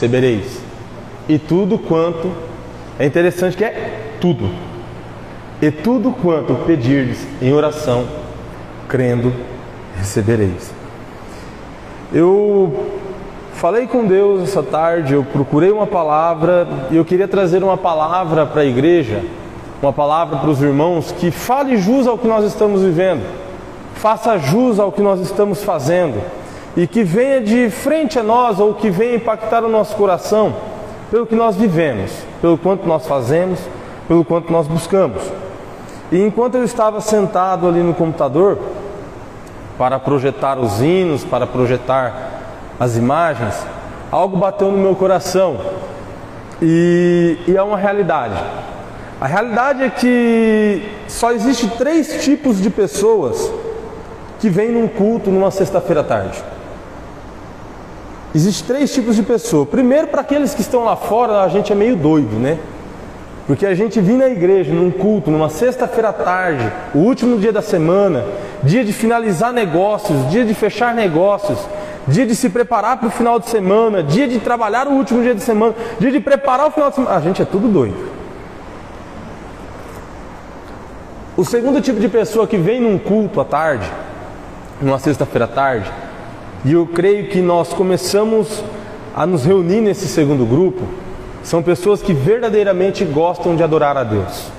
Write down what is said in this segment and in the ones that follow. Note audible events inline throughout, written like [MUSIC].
recebereis. E tudo quanto é interessante que é tudo. E tudo quanto pedirdes em oração, crendo, recebereis. Eu falei com Deus essa tarde, eu procurei uma palavra e eu queria trazer uma palavra para a igreja, uma palavra para os irmãos que fale jus ao que nós estamos vivendo, faça jus ao que nós estamos fazendo e que venha de frente a nós ou que venha impactar o nosso coração pelo que nós vivemos, pelo quanto nós fazemos, pelo quanto nós buscamos. E enquanto eu estava sentado ali no computador para projetar os hinos, para projetar as imagens, algo bateu no meu coração e, e é uma realidade. A realidade é que só existe três tipos de pessoas que vêm num culto numa sexta-feira à tarde. Existem três tipos de pessoa. Primeiro, para aqueles que estão lá fora, a gente é meio doido, né? Porque a gente vir na igreja, num culto, numa sexta-feira à tarde, o último dia da semana, dia de finalizar negócios, dia de fechar negócios, dia de se preparar para o final de semana, dia de trabalhar o último dia de semana, dia de preparar o final de semana. A gente é tudo doido. O segundo tipo de pessoa que vem num culto à tarde, numa sexta-feira à tarde, e eu creio que nós começamos a nos reunir nesse segundo grupo, são pessoas que verdadeiramente gostam de adorar a Deus.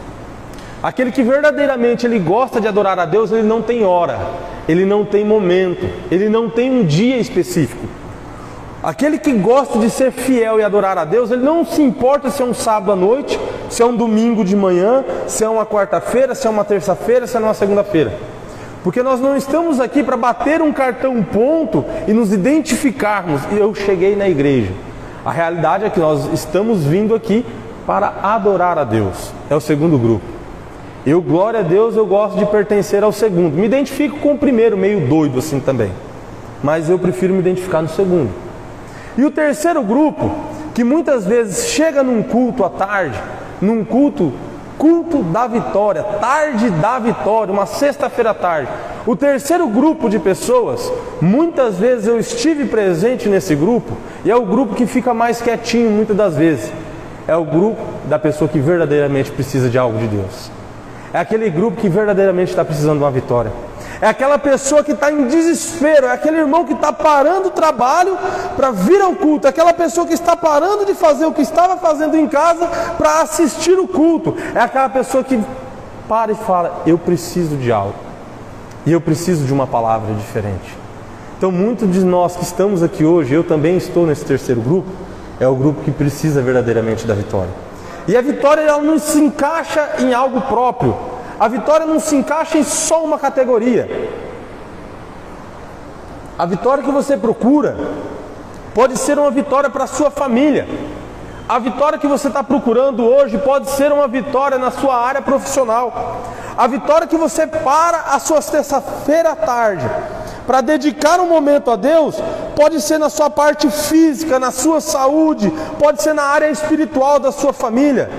Aquele que verdadeiramente ele gosta de adorar a Deus, ele não tem hora, ele não tem momento, ele não tem um dia específico. Aquele que gosta de ser fiel e adorar a Deus, ele não se importa se é um sábado à noite, se é um domingo de manhã, se é uma quarta-feira, se é uma terça-feira, se é uma segunda-feira. Porque nós não estamos aqui para bater um cartão ponto e nos identificarmos. Eu cheguei na igreja. A realidade é que nós estamos vindo aqui para adorar a Deus. É o segundo grupo. Eu, glória a Deus, eu gosto de pertencer ao segundo. Me identifico com o primeiro, meio doido assim também. Mas eu prefiro me identificar no segundo. E o terceiro grupo, que muitas vezes chega num culto à tarde, num culto culto da vitória, tarde da vitória, uma sexta-feira à tarde. O terceiro grupo de pessoas, muitas vezes eu estive presente nesse grupo, e é o grupo que fica mais quietinho muitas das vezes. É o grupo da pessoa que verdadeiramente precisa de algo de Deus. É aquele grupo que verdadeiramente está precisando de uma vitória é aquela pessoa que está em desespero, é aquele irmão que está parando o trabalho para vir ao culto, é aquela pessoa que está parando de fazer o que estava fazendo em casa para assistir o culto, é aquela pessoa que para e fala: Eu preciso de algo, e eu preciso de uma palavra diferente. Então, muitos de nós que estamos aqui hoje, eu também estou nesse terceiro grupo, é o grupo que precisa verdadeiramente da vitória. E a vitória ela não se encaixa em algo próprio, a vitória não se encaixa em só uma categoria. A vitória que você procura pode ser uma vitória para a sua família. A vitória que você está procurando hoje pode ser uma vitória na sua área profissional. A vitória que você para a sua sexta-feira à tarde para dedicar um momento a Deus pode ser na sua parte física, na sua saúde, pode ser na área espiritual da sua família,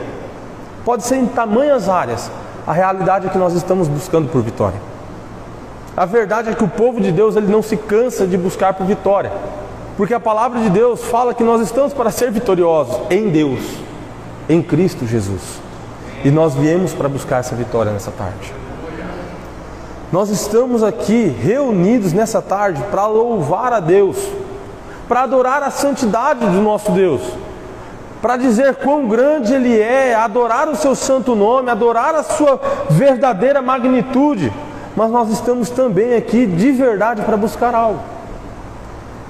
pode ser em tamanhas áreas. A realidade é que nós estamos buscando por vitória. A verdade é que o povo de Deus ele não se cansa de buscar por vitória, porque a palavra de Deus fala que nós estamos para ser vitoriosos em Deus, em Cristo Jesus. E nós viemos para buscar essa vitória nessa tarde. Nós estamos aqui reunidos nessa tarde para louvar a Deus, para adorar a santidade do nosso Deus para dizer quão grande Ele é, adorar o Seu santo nome, adorar a Sua verdadeira magnitude. Mas nós estamos também aqui de verdade para buscar algo.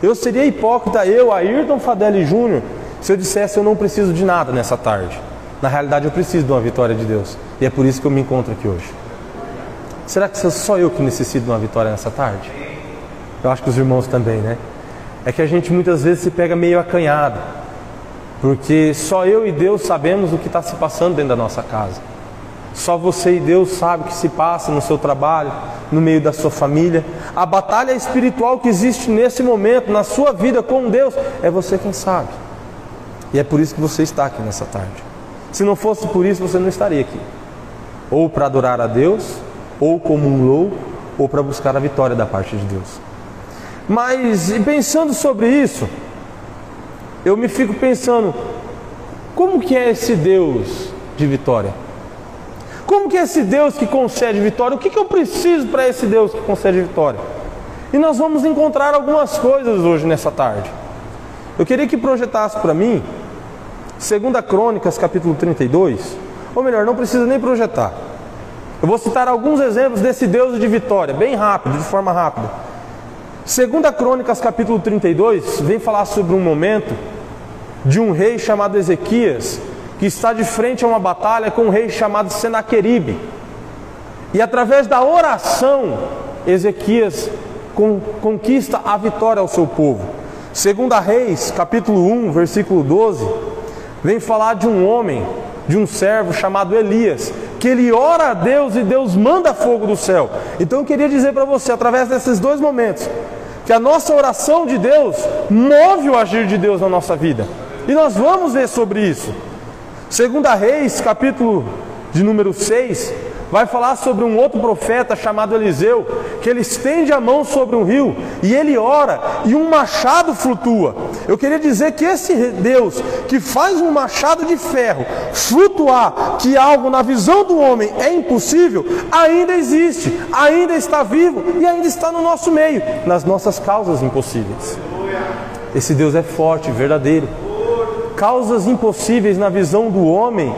Eu seria hipócrita, eu, Ayrton Fadelli Júnior, se eu dissesse eu não preciso de nada nessa tarde. Na realidade, eu preciso de uma vitória de Deus. E é por isso que eu me encontro aqui hoje. Será que sou eu que necessito de uma vitória nessa tarde? Eu acho que os irmãos também, né? É que a gente muitas vezes se pega meio acanhado porque só eu e Deus sabemos o que está se passando dentro da nossa casa. Só você e Deus sabem o que se passa no seu trabalho, no meio da sua família. A batalha espiritual que existe nesse momento, na sua vida com Deus, é você quem sabe. E é por isso que você está aqui nessa tarde. Se não fosse por isso, você não estaria aqui. Ou para adorar a Deus, ou como um louco, ou para buscar a vitória da parte de Deus. Mas, e pensando sobre isso, eu me fico pensando, como que é esse Deus de vitória? Como que é esse Deus que concede vitória? O que, que eu preciso para esse Deus que concede vitória? E nós vamos encontrar algumas coisas hoje nessa tarde. Eu queria que projetasse para mim, 2 Crônicas, capítulo 32, ou melhor, não precisa nem projetar. Eu vou citar alguns exemplos desse Deus de vitória, bem rápido, de forma rápida. 2 Crônicas, capítulo 32, vem falar sobre um momento de um rei chamado Ezequias, que está de frente a uma batalha com um rei chamado Senaqueribe. E através da oração, Ezequias conquista a vitória ao seu povo. Segunda Reis, capítulo 1, versículo 12, vem falar de um homem, de um servo chamado Elias, que ele ora a Deus e Deus manda fogo do céu. Então eu queria dizer para você, através desses dois momentos, que a nossa oração de Deus move o agir de Deus na nossa vida. E nós vamos ver sobre isso. Segunda Reis, capítulo de número 6, vai falar sobre um outro profeta chamado Eliseu, que ele estende a mão sobre um rio e ele ora e um machado flutua. Eu queria dizer que esse Deus que faz um machado de ferro flutuar, que algo na visão do homem é impossível, ainda existe, ainda está vivo e ainda está no nosso meio, nas nossas causas impossíveis. Esse Deus é forte, verdadeiro causas impossíveis na visão do homem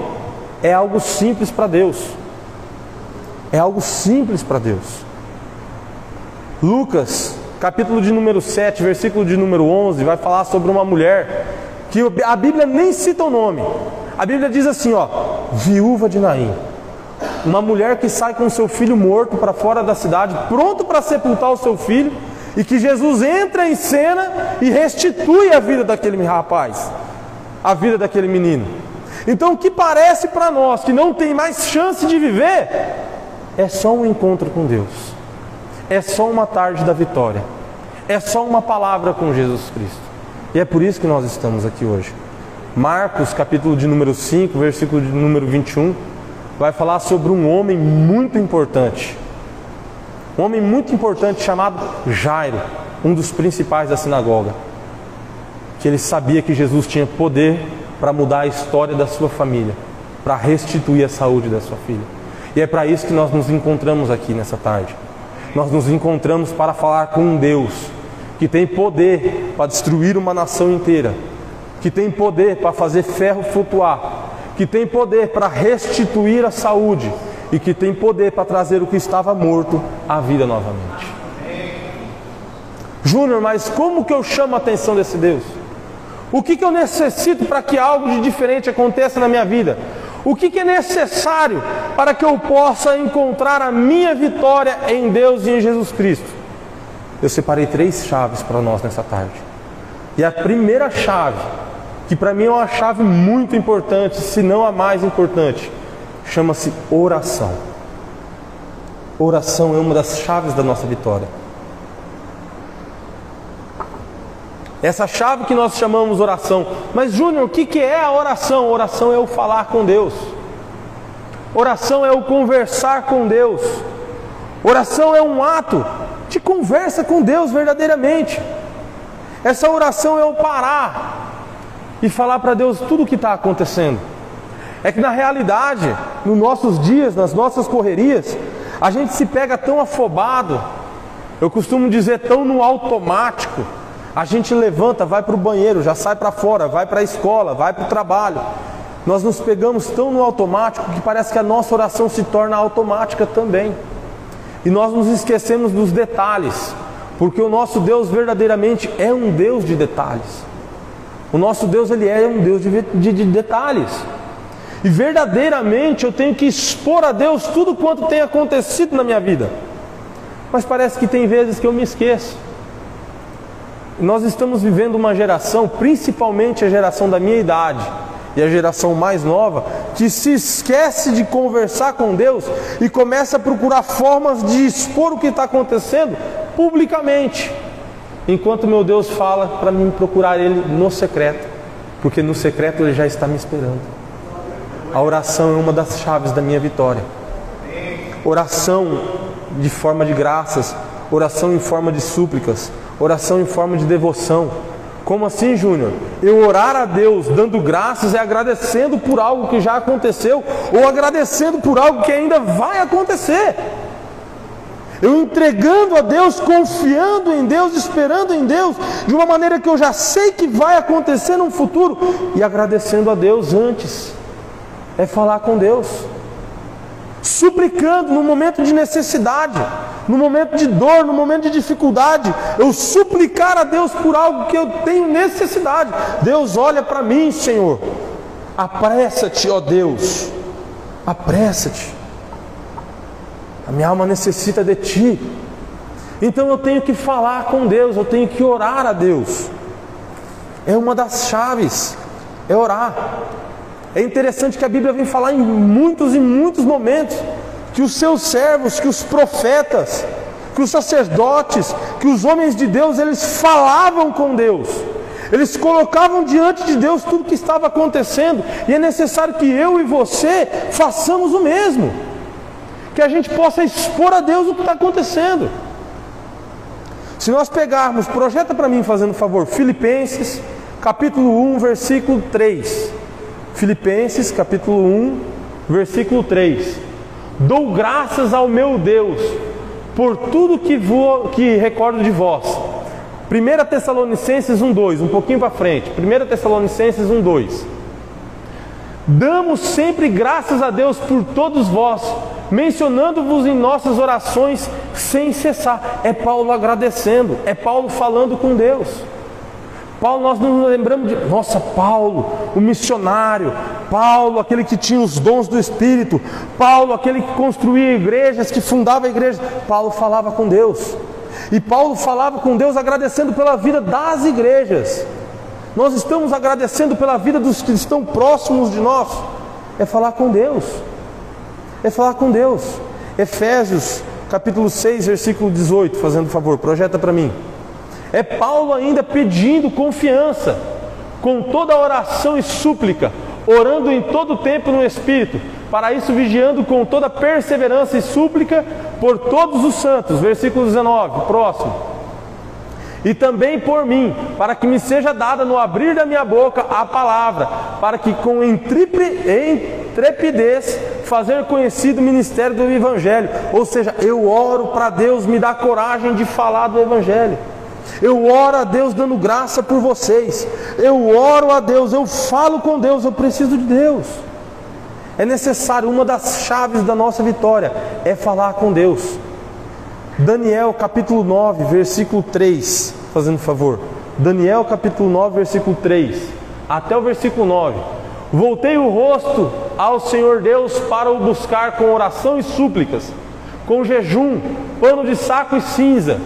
é algo simples para Deus. É algo simples para Deus. Lucas, capítulo de número 7, versículo de número 11, vai falar sobre uma mulher que a Bíblia nem cita o nome. A Bíblia diz assim, ó, viúva de Naim. Uma mulher que sai com seu filho morto para fora da cidade, pronto para sepultar o seu filho, e que Jesus entra em cena e restitui a vida daquele rapaz a vida daquele menino. Então, o que parece para nós que não tem mais chance de viver, é só um encontro com Deus, é só uma tarde da vitória, é só uma palavra com Jesus Cristo. E é por isso que nós estamos aqui hoje. Marcos, capítulo de número 5, versículo de número 21, vai falar sobre um homem muito importante. Um homem muito importante chamado Jairo, um dos principais da sinagoga que ele sabia que Jesus tinha poder para mudar a história da sua família, para restituir a saúde da sua filha. E é para isso que nós nos encontramos aqui nessa tarde. Nós nos encontramos para falar com um Deus que tem poder para destruir uma nação inteira, que tem poder para fazer ferro flutuar, que tem poder para restituir a saúde e que tem poder para trazer o que estava morto à vida novamente. Júnior, mas como que eu chamo a atenção desse Deus? O que, que eu necessito para que algo de diferente aconteça na minha vida? O que, que é necessário para que eu possa encontrar a minha vitória em Deus e em Jesus Cristo? Eu separei três chaves para nós nessa tarde. E a primeira chave, que para mim é uma chave muito importante, se não a mais importante, chama-se oração. Oração é uma das chaves da nossa vitória. Essa chave que nós chamamos oração. Mas, Júnior, o que, que é a oração? Oração é o falar com Deus. Oração é o conversar com Deus. Oração é um ato de conversa com Deus verdadeiramente. Essa oração é o parar e falar para Deus tudo o que está acontecendo. É que na realidade, nos nossos dias, nas nossas correrias, a gente se pega tão afobado, eu costumo dizer tão no automático a gente levanta, vai para o banheiro, já sai para fora, vai para a escola, vai para o trabalho. Nós nos pegamos tão no automático que parece que a nossa oração se torna automática também. E nós nos esquecemos dos detalhes, porque o nosso Deus verdadeiramente é um Deus de detalhes. O nosso Deus ele é um Deus de, de, de detalhes. E verdadeiramente eu tenho que expor a Deus tudo quanto tem acontecido na minha vida. Mas parece que tem vezes que eu me esqueço. Nós estamos vivendo uma geração, principalmente a geração da minha idade e a geração mais nova, que se esquece de conversar com Deus e começa a procurar formas de expor o que está acontecendo publicamente. Enquanto meu Deus fala para mim procurar Ele no secreto, porque no secreto Ele já está me esperando. A oração é uma das chaves da minha vitória. Oração de forma de graças, oração em forma de súplicas, oração em forma de devoção, Como assim, Júnior? Eu orar a Deus dando graças e agradecendo por algo que já aconteceu ou agradecendo por algo que ainda vai acontecer. Eu entregando a Deus, confiando em Deus, esperando em Deus, de uma maneira que eu já sei que vai acontecer no futuro e agradecendo a Deus antes. É falar com Deus suplicando no momento de necessidade, no momento de dor, no momento de dificuldade, eu suplicar a Deus por algo que eu tenho necessidade. Deus olha para mim, Senhor. Apressa-te, ó Deus. Apressa-te. A minha alma necessita de ti. Então eu tenho que falar com Deus, eu tenho que orar a Deus. É uma das chaves, é orar. É interessante que a Bíblia vem falar em muitos e muitos momentos que os seus servos, que os profetas, que os sacerdotes, que os homens de Deus, eles falavam com Deus. Eles colocavam diante de Deus tudo que estava acontecendo, e é necessário que eu e você façamos o mesmo. Que a gente possa expor a Deus o que está acontecendo. Se nós pegarmos, projeta para mim fazendo favor, Filipenses, capítulo 1, versículo 3. Filipenses capítulo 1, versículo 3. Dou graças ao meu Deus por tudo que, vou, que recordo de vós. 1 Tessalonicenses 1, 2, um pouquinho para frente. 1 Tessalonicenses 1, 2. Damos sempre graças a Deus por todos vós, mencionando-vos em nossas orações sem cessar. É Paulo agradecendo, é Paulo falando com Deus. Paulo, nós nos lembramos de, nossa, Paulo, o missionário, Paulo, aquele que tinha os dons do Espírito, Paulo, aquele que construía igrejas, que fundava igrejas. Paulo falava com Deus, e Paulo falava com Deus agradecendo pela vida das igrejas. Nós estamos agradecendo pela vida dos que estão próximos de nós, é falar com Deus, é falar com Deus. Efésios capítulo 6, versículo 18, fazendo favor, projeta para mim. É Paulo ainda pedindo confiança, com toda oração e súplica, orando em todo tempo no Espírito, para isso vigiando com toda perseverança e súplica por todos os santos. Versículo 19, próximo. E também por mim, para que me seja dada no abrir da minha boca a palavra, para que com intrepidez fazer conhecido o ministério do Evangelho. Ou seja, eu oro para Deus me dar coragem de falar do Evangelho. Eu oro a Deus dando graça por vocês. Eu oro a Deus, eu falo com Deus, eu preciso de Deus. É necessário, uma das chaves da nossa vitória é falar com Deus. Daniel capítulo 9, versículo 3, fazendo favor. Daniel capítulo 9, versículo 3, até o versículo 9. Voltei o rosto ao Senhor Deus para o buscar com oração e súplicas, com jejum, pano de saco e cinza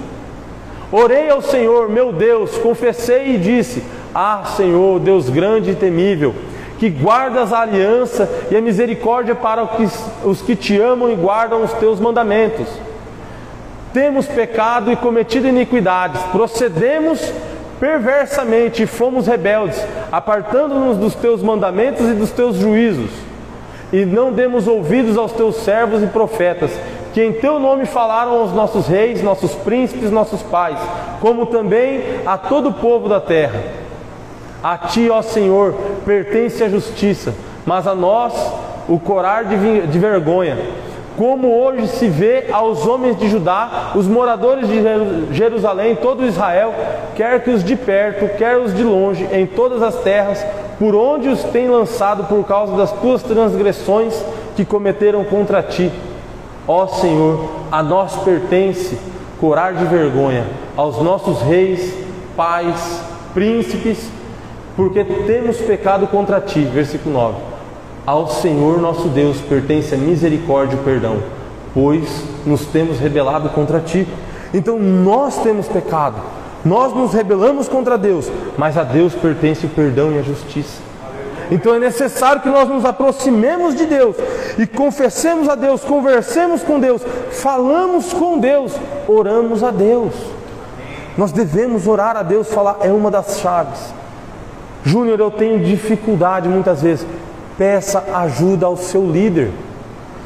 Orei ao Senhor, meu Deus, confessei e disse: Ah, Senhor, Deus grande e temível, que guardas a aliança e a misericórdia para os que te amam e guardam os teus mandamentos. Temos pecado e cometido iniquidades, procedemos perversamente e fomos rebeldes, apartando-nos dos teus mandamentos e dos teus juízos. E não demos ouvidos aos teus servos e profetas, que em teu nome falaram aos nossos reis, nossos príncipes, nossos pais, como também a todo o povo da terra. A ti, ó Senhor, pertence a justiça, mas a nós o corar de, vergonha. Como hoje se vê aos homens de Judá, os moradores de Jerusalém, todo Israel, quer que os de perto, quer os de longe, em todas as terras, por onde os tem lançado por causa das tuas transgressões que cometeram contra ti Ó Senhor, a nós pertence curar de vergonha aos nossos reis, pais, príncipes, porque temos pecado contra ti. Versículo 9. Ao Senhor nosso Deus pertence a misericórdia e perdão, pois nos temos rebelado contra ti. Então nós temos pecado, nós nos rebelamos contra Deus, mas a Deus pertence o perdão e a justiça. Então é necessário que nós nos aproximemos de Deus e confessemos a Deus, conversemos com Deus, falamos com Deus, oramos a Deus. Nós devemos orar a Deus, falar, é uma das chaves. Júnior, eu tenho dificuldade muitas vezes. Peça ajuda ao seu líder,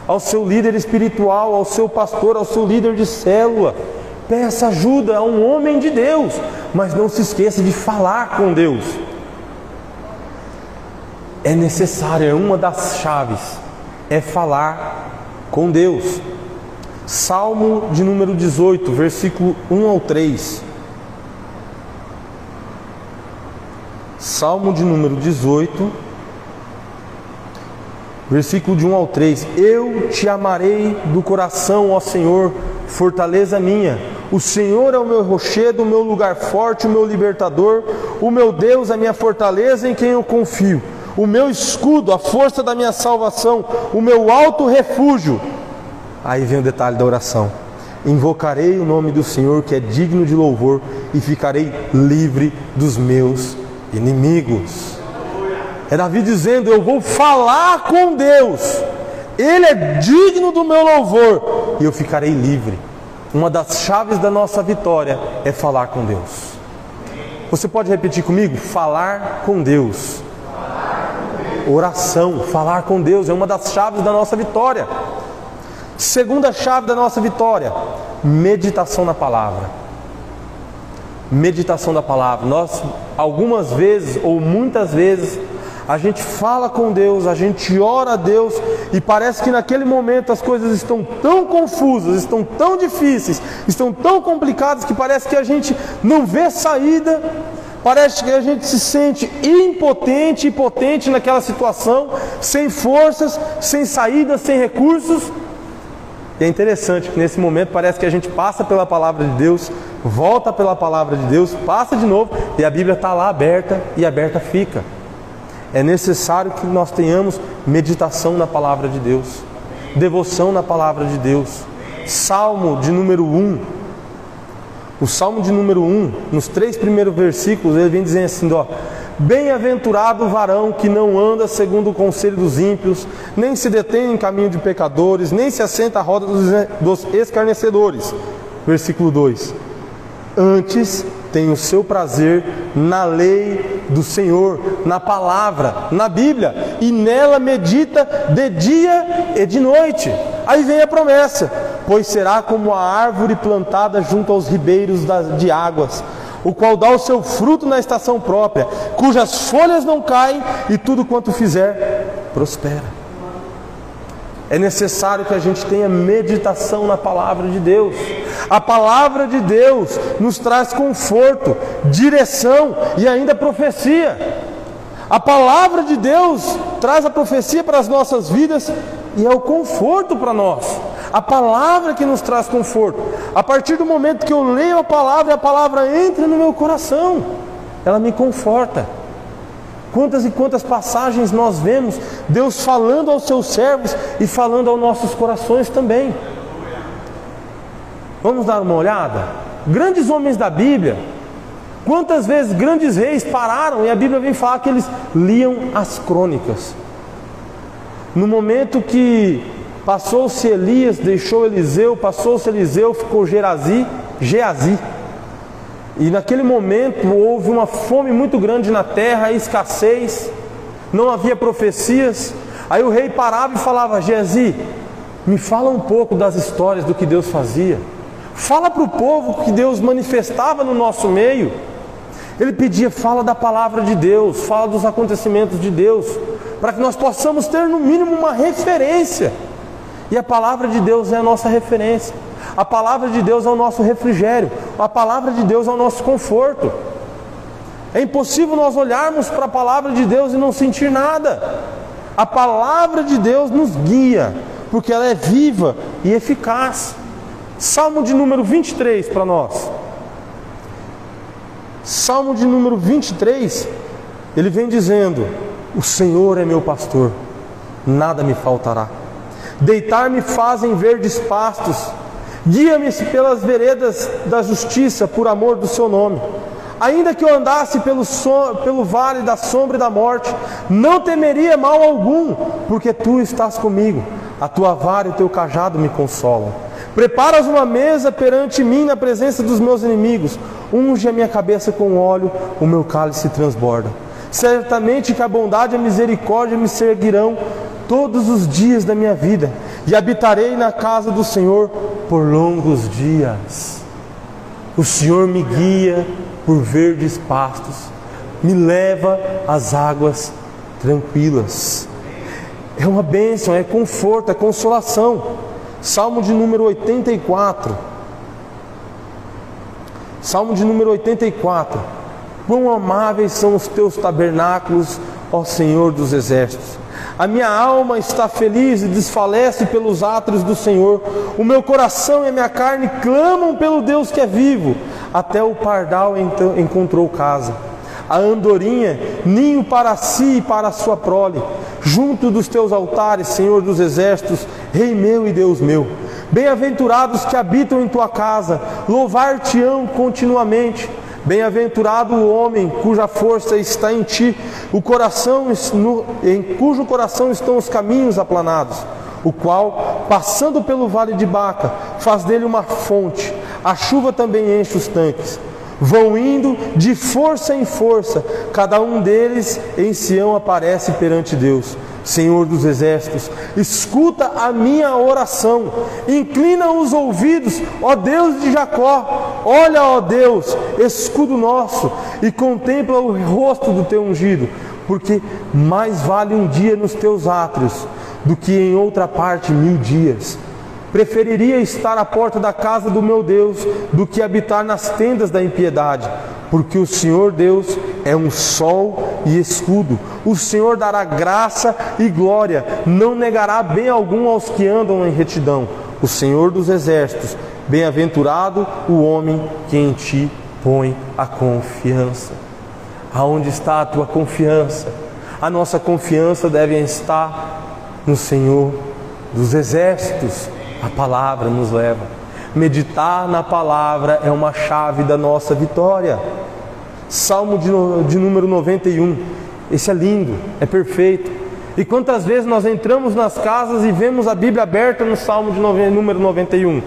ao seu líder espiritual, ao seu pastor, ao seu líder de célula Peça ajuda a um homem de Deus, mas não se esqueça de falar com Deus. É necessário, é uma das chaves, é falar com Deus. Salmo de número 18, versículo 1 ao 3. Salmo de número 18, versículo de 1 ao 3: Eu te amarei do coração, ó Senhor, fortaleza minha. O Senhor é o meu rochedo, o meu lugar forte, o meu libertador, o meu Deus, a minha fortaleza em quem eu confio, o meu escudo, a força da minha salvação, o meu alto refúgio. Aí vem o detalhe da oração. Invocarei o nome do Senhor que é digno de louvor e ficarei livre dos meus inimigos. É Davi dizendo: Eu vou falar com Deus, Ele é digno do meu louvor e eu ficarei livre. Uma das chaves da nossa vitória é falar com Deus. Você pode repetir comigo? Falar com Deus. Oração, falar com Deus é uma das chaves da nossa vitória. Segunda chave da nossa vitória: meditação na palavra meditação da palavra. Nós, algumas vezes ou muitas vezes, a gente fala com Deus, a gente ora a Deus e parece que naquele momento as coisas estão tão confusas, estão tão difíceis, estão tão complicadas que parece que a gente não vê saída, parece que a gente se sente impotente, impotente naquela situação, sem forças, sem saída, sem recursos. E é interessante que nesse momento parece que a gente passa pela palavra de Deus, volta pela palavra de Deus, passa de novo e a Bíblia está lá aberta e aberta fica. É necessário que nós tenhamos meditação na palavra de Deus, devoção na palavra de Deus. Salmo de número 1. O Salmo de número 1, nos três primeiros versículos, ele vem dizendo assim: ó, Bem-aventurado o varão que não anda segundo o conselho dos ímpios, nem se detém em caminho de pecadores, nem se assenta à roda dos escarnecedores. Versículo 2: Antes tem o seu prazer na lei do Senhor, na palavra, na Bíblia, e nela medita de dia e de noite. Aí vem a promessa: pois será como a árvore plantada junto aos ribeiros de águas o qual dá o seu fruto na estação própria, cujas folhas não caem e tudo quanto fizer prospera. É necessário que a gente tenha meditação na palavra de Deus. A palavra de Deus nos traz conforto, direção e ainda profecia. A palavra de Deus traz a profecia para as nossas vidas e é o conforto para nós. A palavra que nos traz conforto. A partir do momento que eu leio a palavra, a palavra entra no meu coração, ela me conforta. Quantas e quantas passagens nós vemos Deus falando aos seus servos e falando aos nossos corações também. Vamos dar uma olhada? Grandes homens da Bíblia, quantas vezes grandes reis pararam e a Bíblia vem falar que eles liam as crônicas. No momento que Passou-se Elias, deixou Eliseu, passou-se Eliseu, ficou Gerazi, Geazi. E naquele momento houve uma fome muito grande na terra, escassez, não havia profecias. Aí o rei parava e falava: Geazi, me fala um pouco das histórias do que Deus fazia. Fala para o povo que Deus manifestava no nosso meio. Ele pedia, fala da palavra de Deus, fala dos acontecimentos de Deus, para que nós possamos ter no mínimo uma referência. E a palavra de Deus é a nossa referência. A palavra de Deus é o nosso refrigério. A palavra de Deus é o nosso conforto. É impossível nós olharmos para a palavra de Deus e não sentir nada. A palavra de Deus nos guia, porque ela é viva e eficaz. Salmo de número 23 para nós. Salmo de número 23, ele vem dizendo: O Senhor é meu pastor, nada me faltará. Deitar-me fazem verdes pastos. Guia-me pelas veredas da justiça por amor do seu nome. Ainda que eu andasse pelo, so, pelo vale da sombra e da morte, não temeria mal algum, porque tu estás comigo. A tua vara e o teu cajado me consolam. Preparas uma mesa perante mim na presença dos meus inimigos. Unge a minha cabeça com óleo, o meu cálice transborda. Certamente que a bondade e a misericórdia me seguirão todos os dias da minha vida e habitarei na casa do Senhor por longos dias. O Senhor me guia por verdes pastos, me leva às águas tranquilas. É uma bênção, é conforto, é consolação. Salmo de número 84. Salmo de número 84. Quão amáveis são os teus tabernáculos, ó Senhor dos exércitos. A minha alma está feliz e desfalece pelos átrios do Senhor. O meu coração e a minha carne clamam pelo Deus que é vivo. Até o pardal então encontrou casa. A andorinha, ninho para si e para a sua prole. Junto dos teus altares, Senhor dos exércitos, Rei meu e Deus meu. Bem-aventurados que habitam em tua casa, louvar-te-ão continuamente. Bem-aventurado o homem cuja força está em ti, o coração em cujo coração estão os caminhos aplanados, o qual, passando pelo vale de Baca, faz dele uma fonte. A chuva também enche os tanques. Vão indo de força em força, cada um deles em Sião aparece perante Deus. Senhor dos exércitos, escuta a minha oração, inclina os ouvidos, ó Deus de Jacó, olha, ó Deus, escudo nosso, e contempla o rosto do teu ungido, porque mais vale um dia nos teus átrios do que em outra parte mil dias. Preferiria estar à porta da casa do meu Deus do que habitar nas tendas da impiedade, porque o Senhor Deus é um sol e escudo. O Senhor dará graça e glória, não negará bem algum aos que andam em retidão. O Senhor dos exércitos, bem-aventurado o homem que em ti põe a confiança. Aonde está a tua confiança? A nossa confiança deve estar no Senhor dos exércitos. A palavra nos leva. Meditar na palavra é uma chave da nossa vitória. Salmo de, de número 91. Esse é lindo, é perfeito. E quantas vezes nós entramos nas casas e vemos a Bíblia aberta no Salmo de número 91?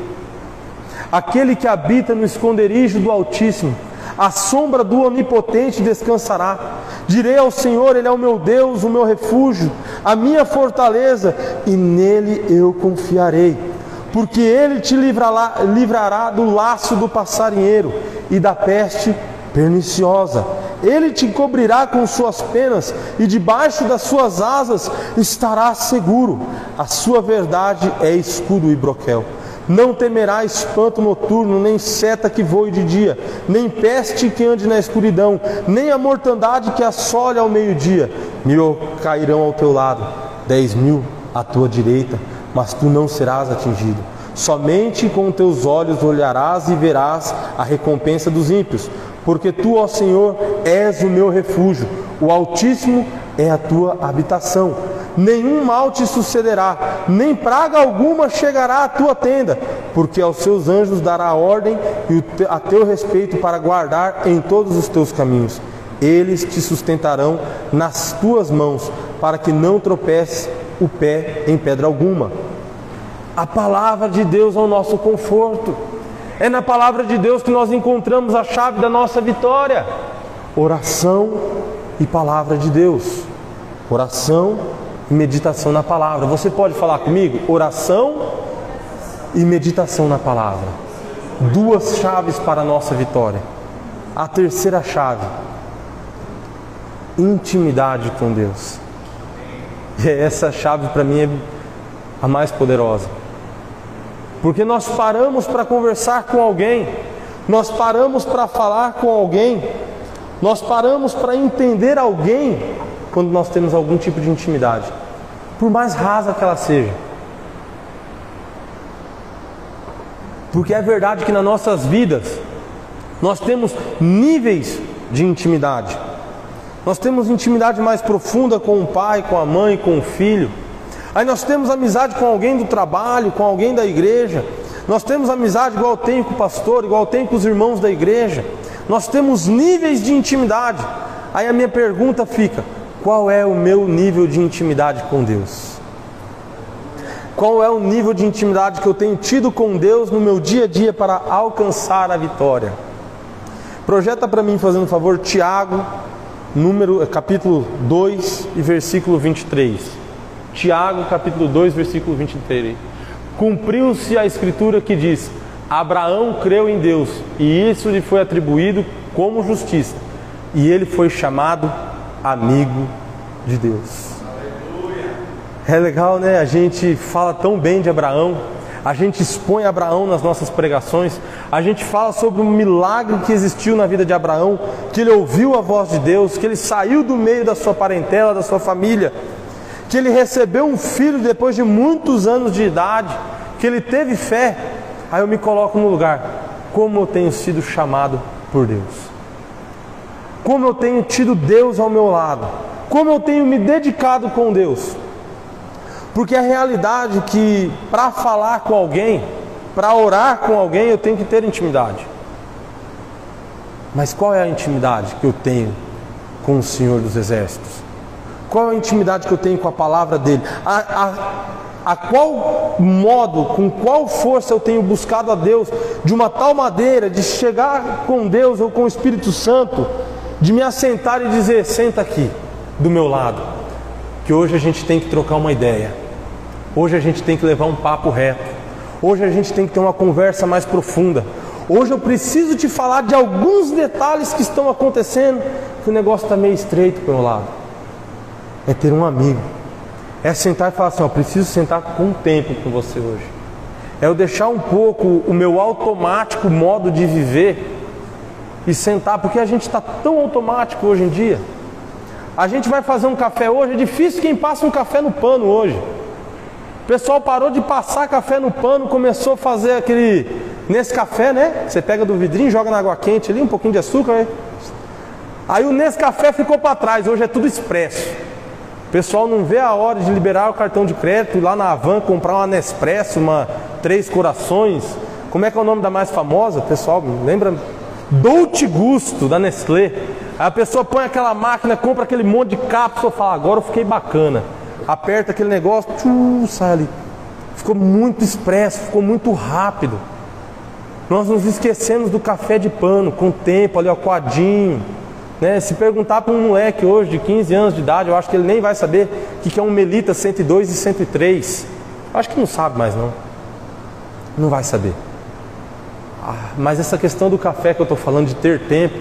Aquele que habita no esconderijo do Altíssimo, a sombra do Onipotente descansará. Direi ao Senhor, Ele é o meu Deus, o meu refúgio, a minha fortaleza, e nele eu confiarei porque ele te livrará, livrará do laço do passarinheiro e da peste perniciosa. Ele te cobrirá com suas penas e debaixo das suas asas estarás seguro. A sua verdade é escudo e broquel. Não temerá espanto noturno, nem seta que voe de dia, nem peste que ande na escuridão, nem a mortandade que assole ao meio-dia. Mil cairão ao teu lado, dez mil à tua direita mas tu não serás atingido. Somente com teus olhos olharás e verás a recompensa dos ímpios, porque tu, ó Senhor, és o meu refúgio, o Altíssimo é a tua habitação. Nenhum mal te sucederá, nem praga alguma chegará à tua tenda, porque aos seus anjos dará ordem e a teu respeito para guardar em todos os teus caminhos. Eles te sustentarão nas tuas mãos, para que não tropeces o pé em pedra alguma. A palavra de Deus é o nosso conforto. É na palavra de Deus que nós encontramos a chave da nossa vitória. Oração e palavra de Deus. Oração e meditação na palavra. Você pode falar comigo? Oração e meditação na palavra. Duas chaves para a nossa vitória. A terceira chave: intimidade com Deus. E essa chave para mim é a mais poderosa. Porque nós paramos para conversar com alguém, nós paramos para falar com alguém, nós paramos para entender alguém quando nós temos algum tipo de intimidade, por mais rasa que ela seja. Porque é verdade que nas nossas vidas nós temos níveis de intimidade. Nós temos intimidade mais profunda com o pai, com a mãe, com o filho. Aí nós temos amizade com alguém do trabalho, com alguém da igreja. Nós temos amizade igual tem com o pastor, igual tem com os irmãos da igreja. Nós temos níveis de intimidade. Aí a minha pergunta fica: qual é o meu nível de intimidade com Deus? Qual é o nível de intimidade que eu tenho tido com Deus no meu dia a dia para alcançar a vitória? Projeta para mim, fazendo um favor, Tiago número, é, capítulo 2 e versículo 23. Tiago, capítulo 2, versículo 23. Cumpriu-se a escritura que diz: Abraão creu em Deus e isso lhe foi atribuído como justiça. E ele foi chamado amigo de Deus. É legal, né? A gente fala tão bem de Abraão, a gente expõe Abraão nas nossas pregações, a gente fala sobre o milagre que existiu na vida de Abraão, que ele ouviu a voz de Deus, que ele saiu do meio da sua parentela, da sua família, que ele recebeu um filho depois de muitos anos de idade, que ele teve fé. Aí eu me coloco no lugar, como eu tenho sido chamado por Deus, como eu tenho tido Deus ao meu lado, como eu tenho me dedicado com Deus. Porque a realidade é que para falar com alguém, para orar com alguém, eu tenho que ter intimidade. Mas qual é a intimidade que eu tenho com o Senhor dos Exércitos? Qual é a intimidade que eu tenho com a palavra dele? A, a, a qual modo, com qual força eu tenho buscado a Deus de uma tal maneira de chegar com Deus ou com o Espírito Santo, de me assentar e dizer: senta aqui do meu lado, que hoje a gente tem que trocar uma ideia Hoje a gente tem que levar um papo reto. Hoje a gente tem que ter uma conversa mais profunda. Hoje eu preciso te falar de alguns detalhes que estão acontecendo, que o negócio está meio estreito para o meu lado. É ter um amigo. É sentar e falar assim: ó, preciso sentar com tempo com você hoje. É eu deixar um pouco o meu automático modo de viver e sentar, porque a gente está tão automático hoje em dia. A gente vai fazer um café hoje, é difícil quem passa um café no pano hoje. O pessoal parou de passar café no pano, começou a fazer aquele nesse café, né? Você pega do vidrinho, joga na água quente ali, um pouquinho de açúcar, né? Aí o Nescafé ficou para trás, hoje é tudo expresso. O pessoal não vê a hora de liberar o cartão de crédito, ir lá na Avan comprar uma Nespresso, uma Três Corações. Como é que é o nome da mais famosa? Pessoal, lembra? Dolce Gusto, da Nestlé. Aí a pessoa põe aquela máquina, compra aquele monte de cápsula e fala, agora eu fiquei bacana aperta aquele negócio, tchum, sai ali. Ficou muito expresso, ficou muito rápido. Nós nos esquecemos do café de pano, com o tempo ali, ó, coadinho. Né? Se perguntar para um moleque hoje de 15 anos de idade, eu acho que ele nem vai saber o que é um Melita 102 e 103. Eu acho que não sabe mais não. Não vai saber. Ah, mas essa questão do café que eu estou falando de ter tempo,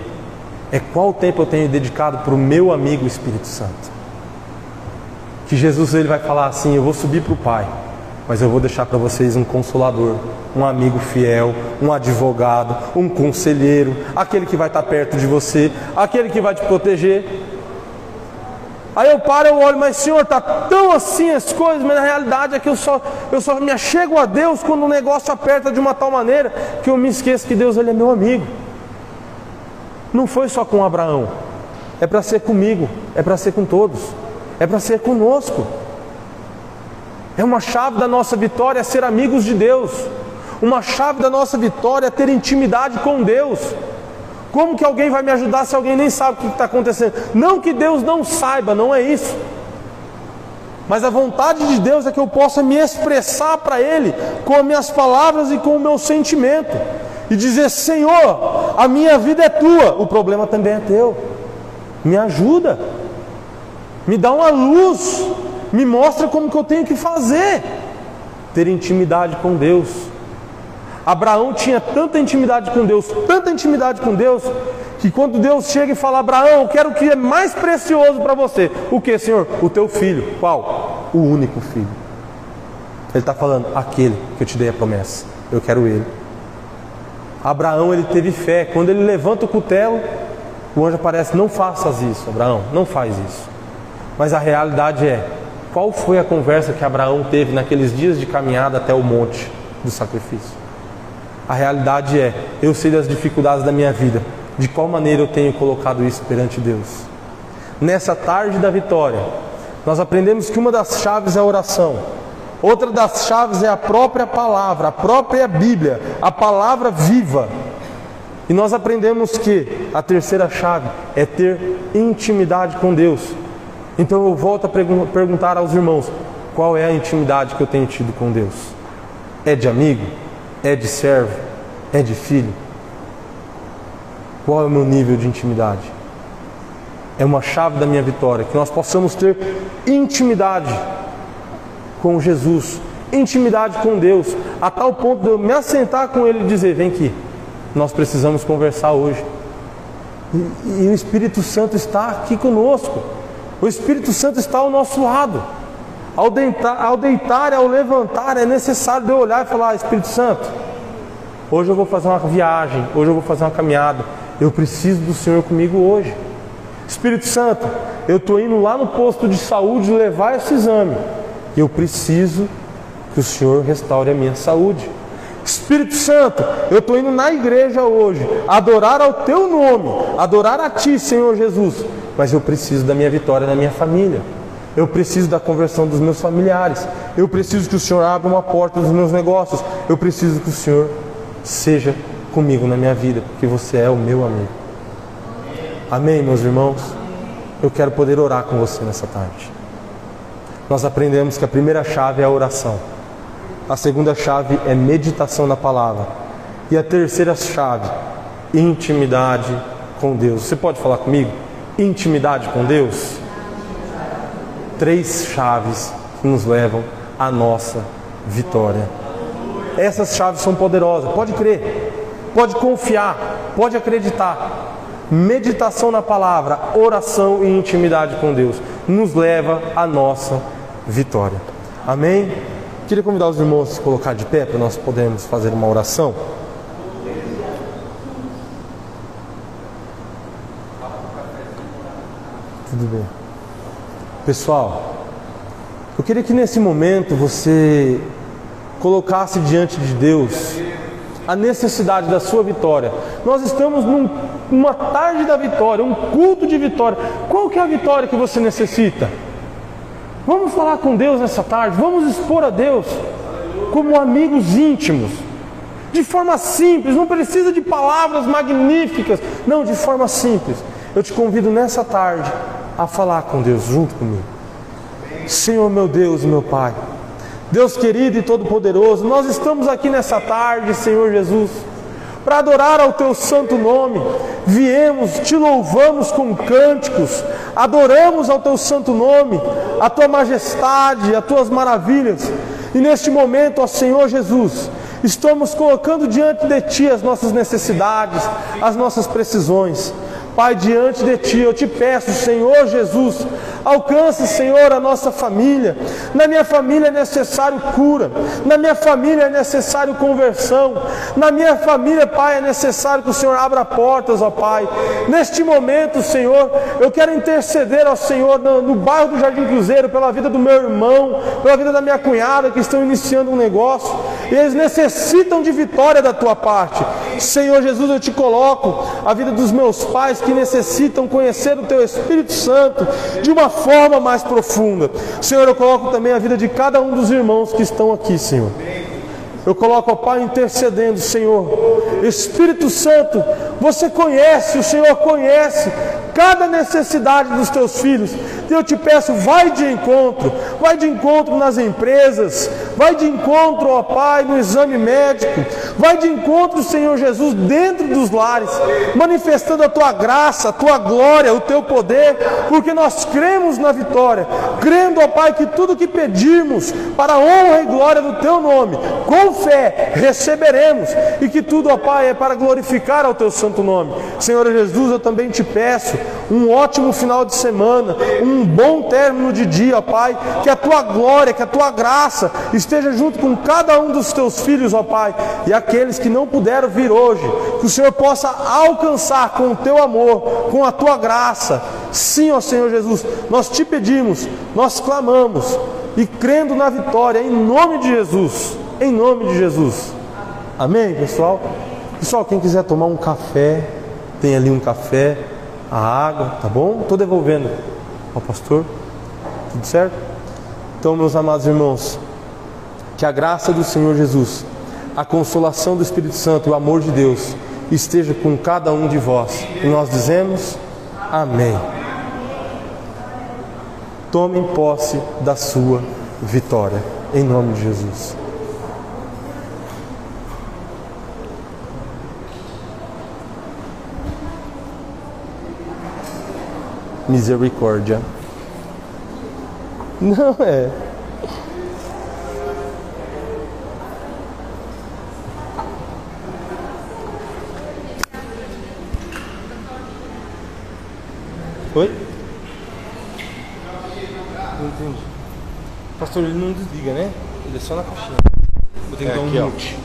é qual tempo eu tenho dedicado para o meu amigo Espírito Santo que Jesus ele vai falar assim: Eu vou subir para o Pai, mas eu vou deixar para vocês um consolador, um amigo fiel, um advogado, um conselheiro, aquele que vai estar perto de você, aquele que vai te proteger. Aí eu paro, eu olho, mas Senhor, está tão assim as coisas, mas na realidade é que eu só, eu só me achego a Deus quando o negócio aperta de uma tal maneira que eu me esqueço que Deus ele é meu amigo. Não foi só com Abraão, é para ser comigo, é para ser com todos é para ser conosco. É uma chave da nossa vitória ser amigos de Deus. Uma chave da nossa vitória é ter intimidade com Deus. Como que alguém vai me ajudar se alguém nem sabe o que está acontecendo? Não que Deus não saiba, não é isso. Mas a vontade de Deus é que eu possa me expressar para Ele com as minhas palavras e com o meu sentimento. E dizer: Senhor, a minha vida é tua, o problema também é teu. Me ajuda me dá uma luz, me mostra como que eu tenho que fazer. Ter intimidade com Deus. Abraão tinha tanta intimidade com Deus, tanta intimidade com Deus, que quando Deus chega e fala: Abraão, eu quero o que é mais precioso para você. O que, Senhor? O teu filho. Qual? O único filho. Ele está falando: aquele que eu te dei a promessa. Eu quero ele. Abraão ele teve fé. Quando ele levanta o cutelo, o anjo aparece: Não faças isso, Abraão, não faz isso. Mas a realidade é: qual foi a conversa que Abraão teve naqueles dias de caminhada até o monte do sacrifício? A realidade é: eu sei das dificuldades da minha vida, de qual maneira eu tenho colocado isso perante Deus. Nessa tarde da vitória, nós aprendemos que uma das chaves é a oração, outra das chaves é a própria palavra, a própria Bíblia, a palavra viva. E nós aprendemos que a terceira chave é ter intimidade com Deus. Então eu volto a perguntar aos irmãos: qual é a intimidade que eu tenho tido com Deus? É de amigo? É de servo? É de filho? Qual é o meu nível de intimidade? É uma chave da minha vitória, que nós possamos ter intimidade com Jesus, intimidade com Deus, a tal ponto de eu me assentar com Ele e dizer: Vem aqui, nós precisamos conversar hoje. E, e o Espírito Santo está aqui conosco, o Espírito Santo está ao nosso lado. Ao deitar, ao deitar ao levantar, é necessário eu olhar e falar: Espírito Santo, hoje eu vou fazer uma viagem, hoje eu vou fazer uma caminhada, eu preciso do Senhor comigo hoje. Espírito Santo, eu estou indo lá no posto de saúde levar esse exame, eu preciso que o Senhor restaure a minha saúde. Espírito Santo, eu estou indo na igreja hoje, adorar ao teu nome, adorar a ti, Senhor Jesus, mas eu preciso da minha vitória na minha família. Eu preciso da conversão dos meus familiares. Eu preciso que o Senhor abra uma porta dos meus negócios. Eu preciso que o Senhor seja comigo na minha vida, porque você é o meu amigo. Amém, meus irmãos? Eu quero poder orar com você nessa tarde. Nós aprendemos que a primeira chave é a oração. A segunda chave é meditação na palavra. E a terceira chave, intimidade com Deus. Você pode falar comigo? Intimidade com Deus? três chaves que nos levam à nossa vitória. Essas chaves são poderosas, pode crer, pode confiar, pode acreditar. Meditação na palavra, oração e intimidade com Deus nos leva à nossa vitória. Amém? Queria convidar os irmãos a se colocar de pé para nós podermos fazer uma oração. Tudo bem. Pessoal, eu queria que nesse momento você colocasse diante de Deus a necessidade da sua vitória. Nós estamos num, numa tarde da vitória, um culto de vitória. Qual que é a vitória que você necessita? Vamos falar com Deus nessa tarde, vamos expor a Deus como amigos íntimos, de forma simples, não precisa de palavras magníficas, não, de forma simples. Eu te convido nessa tarde a falar com Deus junto comigo. Senhor meu Deus e meu Pai, Deus querido e todo-poderoso, nós estamos aqui nessa tarde, Senhor Jesus, para adorar ao Teu santo nome. Viemos, te louvamos com cânticos, adoramos ao Teu santo nome, a Tua majestade, as Tuas maravilhas. E neste momento, ó Senhor Jesus, estamos colocando diante de Ti as nossas necessidades, as nossas precisões. Pai, diante de Ti, eu te peço, Senhor Jesus, alcance, Senhor, a nossa família. Na minha família é necessário cura, na minha família é necessário conversão, na minha família, Pai, é necessário que o Senhor abra portas, ó Pai. Neste momento, Senhor, eu quero interceder ao Senhor no, no bairro do Jardim Cruzeiro, pela vida do meu irmão, pela vida da minha cunhada que estão iniciando um negócio, e eles necessitam de vitória da tua parte. Senhor Jesus, eu te coloco a vida dos meus pais que necessitam conhecer o Teu Espírito Santo de uma forma mais profunda. Senhor, eu coloco também a vida de cada um dos irmãos que estão aqui, Senhor. Eu coloco, ó Pai, intercedendo, Senhor. Espírito Santo, você conhece, o Senhor conhece cada necessidade dos teus filhos. Eu te peço, vai de encontro, vai de encontro nas empresas, vai de encontro, ó Pai, no exame médico, vai de encontro, Senhor Jesus, dentro dos lares, manifestando a tua graça, a tua glória, o teu poder, porque nós cremos na vitória, crendo, ó Pai, que tudo que pedirmos para a honra e glória do teu nome, com fé receberemos, e que tudo, ó Pai, é para glorificar ao teu santo nome. Senhor Jesus, eu também te peço um ótimo final de semana, um bom término de dia, Pai, que a tua glória, que a tua graça esteja junto com cada um dos teus filhos, ó Pai, e aqueles que não puderam vir hoje, que o Senhor possa alcançar com o teu amor, com a tua graça. Sim, ó Senhor Jesus, nós te pedimos, nós clamamos e crendo na vitória, em nome de Jesus, em nome de Jesus. Amém, pessoal? Pessoal, quem quiser tomar um café, tem ali um café, a água, tá bom? Estou devolvendo ao pastor. Tudo certo? Então, meus amados irmãos, que a graça do Senhor Jesus, a consolação do Espírito Santo o amor de Deus esteja com cada um de vós. E nós dizemos amém. Tomem posse da sua vitória, em nome de Jesus. misericórdia. [LAUGHS] Não é. Oi? Não entendi. Pastor, ele não desliga, né? Ele é só na caixinha. Vou ter que é dar um aqui, mute.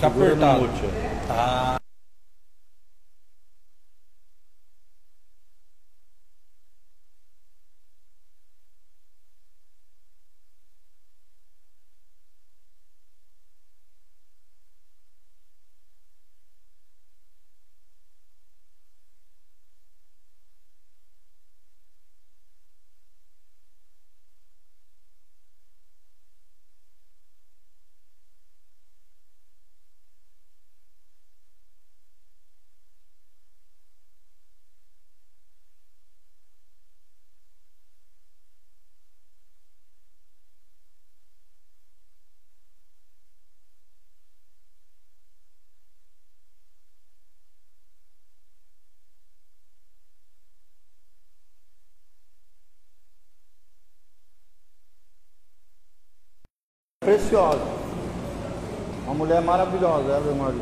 Tá Fica apertado. Mute, ah. preciosa. Uma mulher maravilhosa, é, Maria.